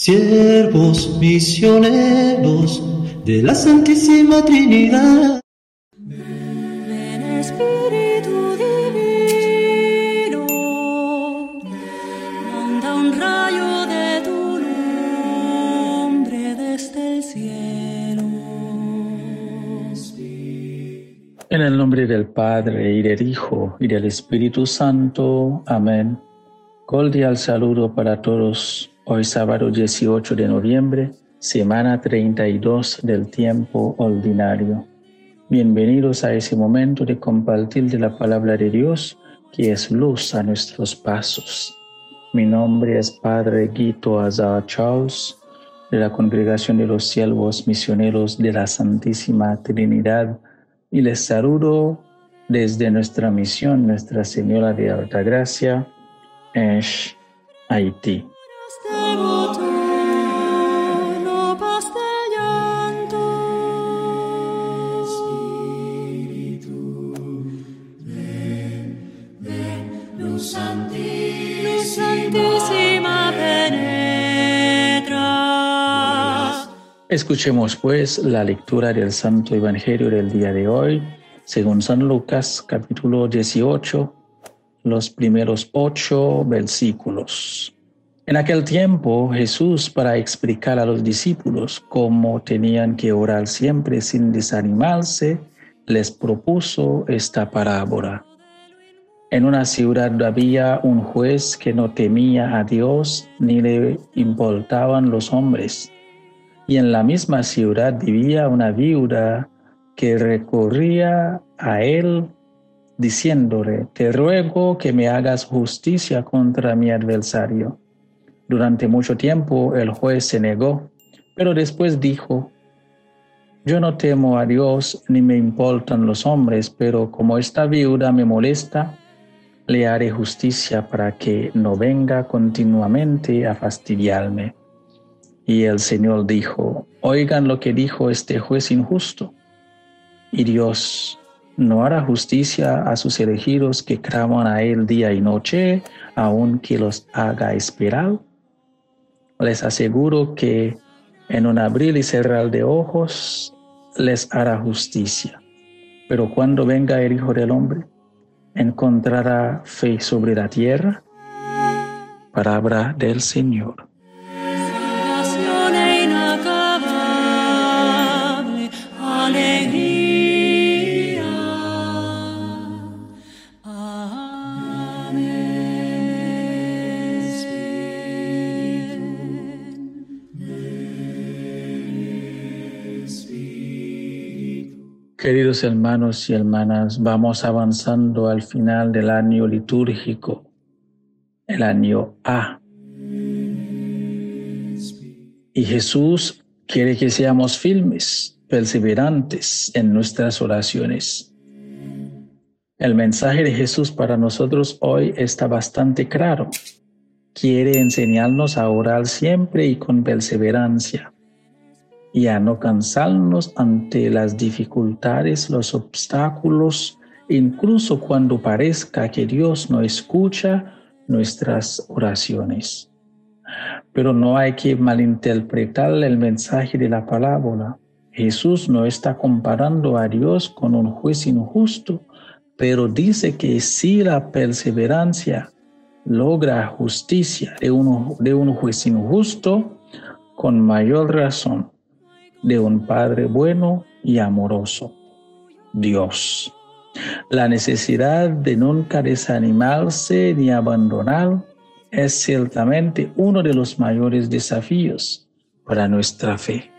siervos misioneros de la Santísima Trinidad. Ven Espíritu Divino, manda un rayo de tu nombre desde el cielo. En el nombre del Padre y del Hijo y del Espíritu Santo. Amén. Cordial saludo para todos Hoy sábado 18 de noviembre, semana 32 del tiempo ordinario. Bienvenidos a ese momento de compartir de la palabra de Dios que es luz a nuestros pasos. Mi nombre es Padre Guito Azar Charles de la Congregación de los Siervos Misioneros de la Santísima Trinidad y les saludo desde nuestra misión Nuestra Señora de Altagracia en Haití. Escuchemos pues la lectura del Santo Evangelio del día de hoy, según San Lucas capítulo 18, los primeros ocho versículos. En aquel tiempo Jesús, para explicar a los discípulos cómo tenían que orar siempre sin desanimarse, les propuso esta parábola. En una ciudad había un juez que no temía a Dios ni le importaban los hombres y en la misma ciudad vivía una viuda que recorría a él diciéndole, te ruego que me hagas justicia contra mi adversario. Durante mucho tiempo el juez se negó, pero después dijo, yo no temo a Dios ni me importan los hombres, pero como esta viuda me molesta, le haré justicia para que no venga continuamente a fastidiarme. Y el Señor dijo, oigan lo que dijo este juez injusto. Y Dios no hará justicia a sus elegidos que claman a Él día y noche, aunque los haga esperar. Les aseguro que en un abrir y cerrar de ojos les hará justicia. Pero cuando venga el Hijo del Hombre, encontrará fe sobre la tierra. Palabra del Señor. Queridos hermanos y hermanas, vamos avanzando al final del año litúrgico, el año A. Y Jesús quiere que seamos firmes, perseverantes en nuestras oraciones. El mensaje de Jesús para nosotros hoy está bastante claro. Quiere enseñarnos a orar siempre y con perseverancia y a no cansarnos ante las dificultades, los obstáculos, incluso cuando parezca que Dios no escucha nuestras oraciones. Pero no hay que malinterpretar el mensaje de la palabra. Jesús no está comparando a Dios con un juez injusto, pero dice que si la perseverancia logra justicia de un, de un juez injusto, con mayor razón de un Padre bueno y amoroso, Dios. La necesidad de nunca desanimarse ni abandonar es ciertamente uno de los mayores desafíos para nuestra fe.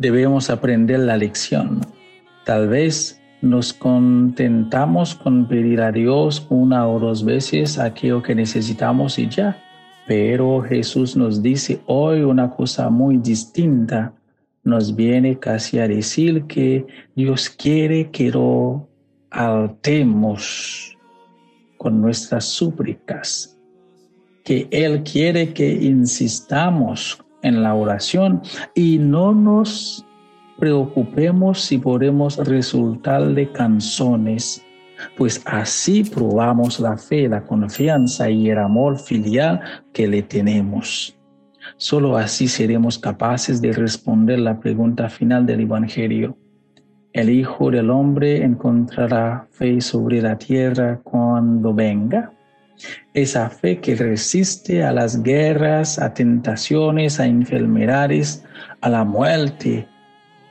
Debemos aprender la lección. Tal vez nos contentamos con pedir a Dios una o dos veces aquello que necesitamos y ya. Pero Jesús nos dice hoy una cosa muy distinta. Nos viene casi a decir que Dios quiere que lo altemos con nuestras súplicas. que Él quiere que insistamos en la oración y no nos preocupemos si podemos resultar de canzones, pues así probamos la fe, la confianza y el amor filial que le tenemos. Solo así seremos capaces de responder la pregunta final del Evangelio. El Hijo del Hombre encontrará fe sobre la tierra cuando venga. Esa fe que resiste a las guerras, a tentaciones, a enfermedades, a la muerte,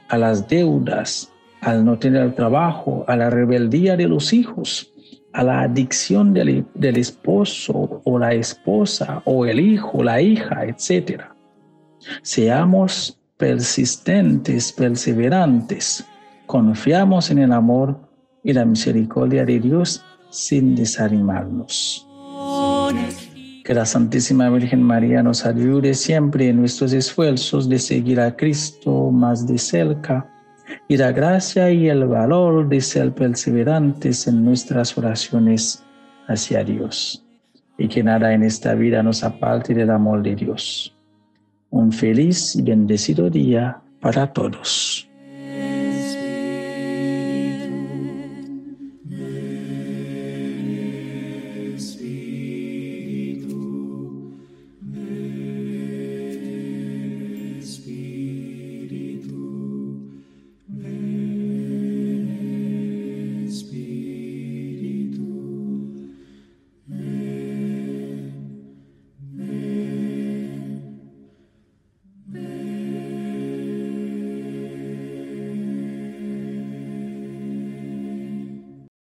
a las deudas, al no tener trabajo, a la rebeldía de los hijos, a la adicción del, esposo o la esposa o el hijo, la hija, etc. Seamos persistentes, perseverantes, confiamos en el amor y la misericordia de Dios sin desanimarnos. Que la Santísima Virgen María nos ayude siempre en nuestros esfuerzos de seguir a Cristo más de cerca y la gracia y el valor de ser perseverantes en nuestras oraciones hacia Dios. Y que nada en esta vida nos aparte del amor de Dios. Un feliz y bendecido día para todos.